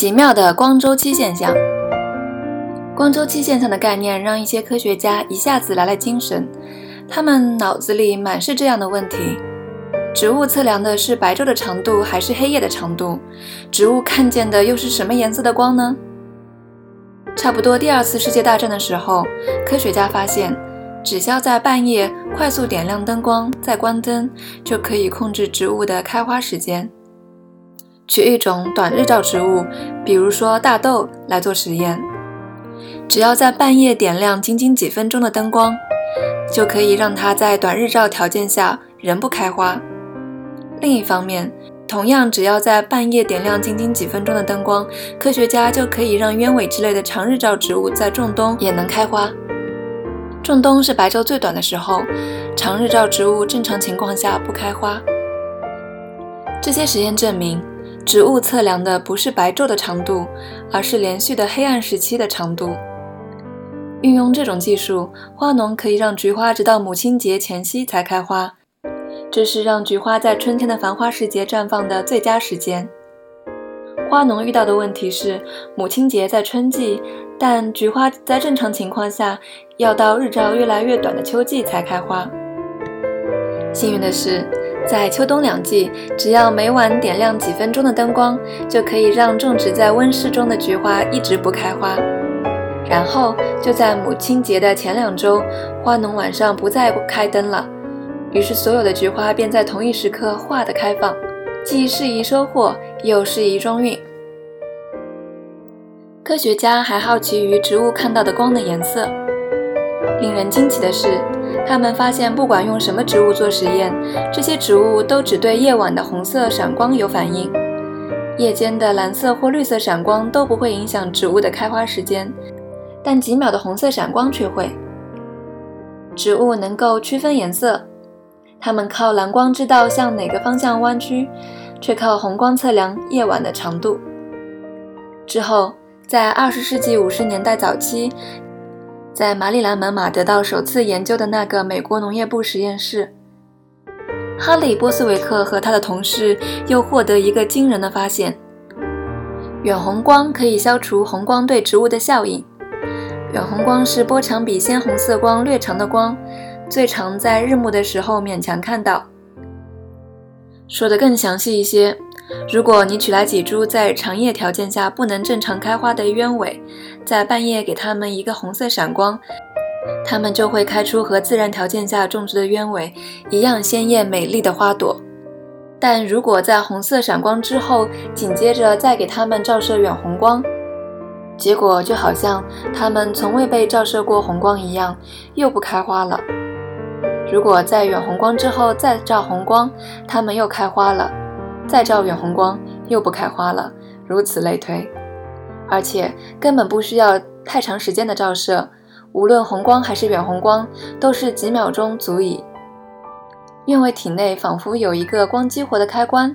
奇妙的光周期现象。光周期现象的概念让一些科学家一下子来了精神，他们脑子里满是这样的问题：植物测量的是白昼的长度还是黑夜的长度？植物看见的又是什么颜色的光呢？差不多第二次世界大战的时候，科学家发现，只需要在半夜快速点亮灯光，再关灯，就可以控制植物的开花时间。取一种短日照植物，比如说大豆来做实验，只要在半夜点亮仅仅几分钟的灯光，就可以让它在短日照条件下仍不开花。另一方面，同样只要在半夜点亮仅仅几分钟的灯光，科学家就可以让鸢尾之类的长日照植物在仲冬也能开花。仲冬是白昼最短的时候，长日照植物正常情况下不开花。这些实验证明。植物测量的不是白昼的长度，而是连续的黑暗时期的长度。运用这种技术，花农可以让菊花直到母亲节前夕才开花，这是让菊花在春天的繁花时节绽放的最佳时间。花农遇到的问题是，母亲节在春季，但菊花在正常情况下要到日照越来越短的秋季才开花。幸运的是。在秋冬两季，只要每晚点亮几分钟的灯光，就可以让种植在温室中的菊花一直不开花。然后就在母亲节的前两周，花农晚上不再开灯了，于是所有的菊花便在同一时刻化的开放，既适宜收获，又适宜装运。科学家还好奇于植物看到的光的颜色。令人惊奇的是。他们发现，不管用什么植物做实验，这些植物都只对夜晚的红色闪光有反应，夜间的蓝色或绿色闪光都不会影响植物的开花时间，但几秒的红色闪光却会。植物能够区分颜色，它们靠蓝光知道向哪个方向弯曲，却靠红光测量夜晚的长度。之后，在二十世纪五十年代早期。在马里兰门马得到首次研究的那个美国农业部实验室，哈利波斯维克和他的同事又获得一个惊人的发现：远红光可以消除红光对植物的效应。远红光是波长比鲜红色光略长的光，最常在日暮的时候勉强看到。说得更详细一些。如果你取来几株在长夜条件下不能正常开花的鸢尾，在半夜给它们一个红色闪光，它们就会开出和自然条件下种植的鸢尾一样鲜艳美丽的花朵。但如果在红色闪光之后紧接着再给它们照射远红光，结果就好像它们从未被照射过红光一样，又不开花了。如果在远红光之后再照红光，它们又开花了。再照远红光又不开花了，如此类推，而且根本不需要太长时间的照射，无论红光还是远红光，都是几秒钟足矣。鸢尾体内仿佛有一个光激活的开关，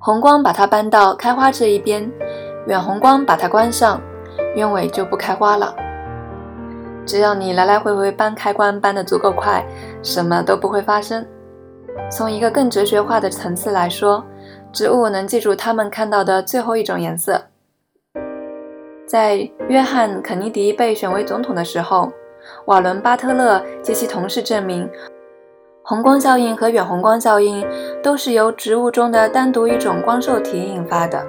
红光把它搬到开花这一边，远红光把它关上，鸢尾就不开花了。只要你来来回回搬开关搬得足够快，什么都不会发生。从一个更哲学化的层次来说，植物能记住它们看到的最后一种颜色。在约翰·肯尼迪被选为总统的时候，瓦伦·巴特勒及其同事证明，红光效应和远红光效应都是由植物中的单独一种光受体引发的。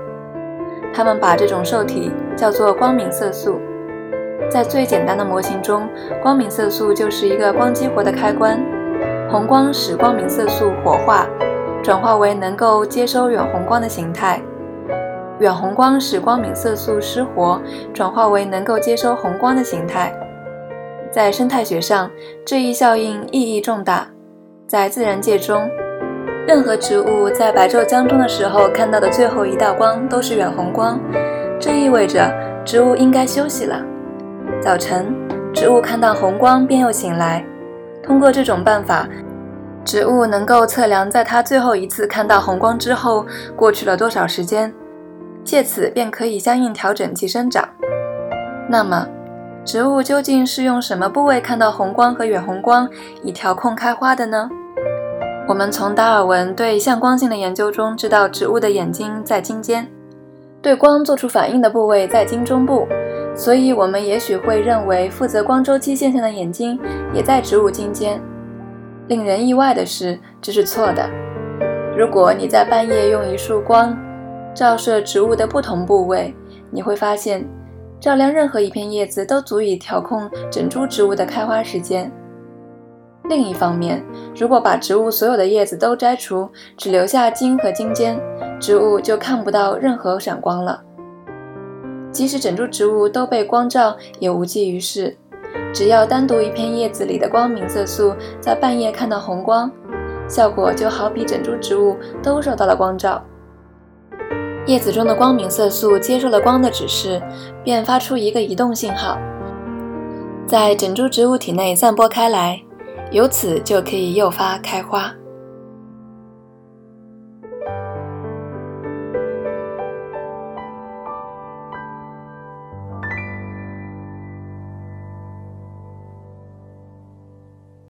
他们把这种受体叫做光敏色素。在最简单的模型中，光敏色素就是一个光激活的开关。红光使光明色素活化，转化为能够接收远红光的形态；远红光使光明色素失活，转化为能够接收红光的形态。在生态学上，这一效应意义重大。在自然界中，任何植物在白昼将终的时候看到的最后一道光都是远红光，这意味着植物应该休息了。早晨，植物看到红光便又醒来。通过这种办法，植物能够测量在它最后一次看到红光之后过去了多少时间，借此便可以相应调整其生长。那么，植物究竟是用什么部位看到红光和远红光以调控开花的呢？我们从达尔文对向光性的研究中知道，植物的眼睛在茎尖。对光做出反应的部位在茎中部，所以我们也许会认为负责光周期现象的眼睛也在植物茎间。令人意外的是，这是错的。如果你在半夜用一束光照射植物的不同部位，你会发现，照亮任何一片叶子都足以调控整株植物的开花时间。另一方面，如果把植物所有的叶子都摘除，只留下茎和茎尖，植物就看不到任何闪光了。即使整株植物都被光照，也无济于事。只要单独一片叶子里的光明色素在半夜看到红光，效果就好比整株植物都受到了光照。叶子中的光明色素接受了光的指示，便发出一个移动信号，在整株植物体内散播开来。由此就可以诱发开花。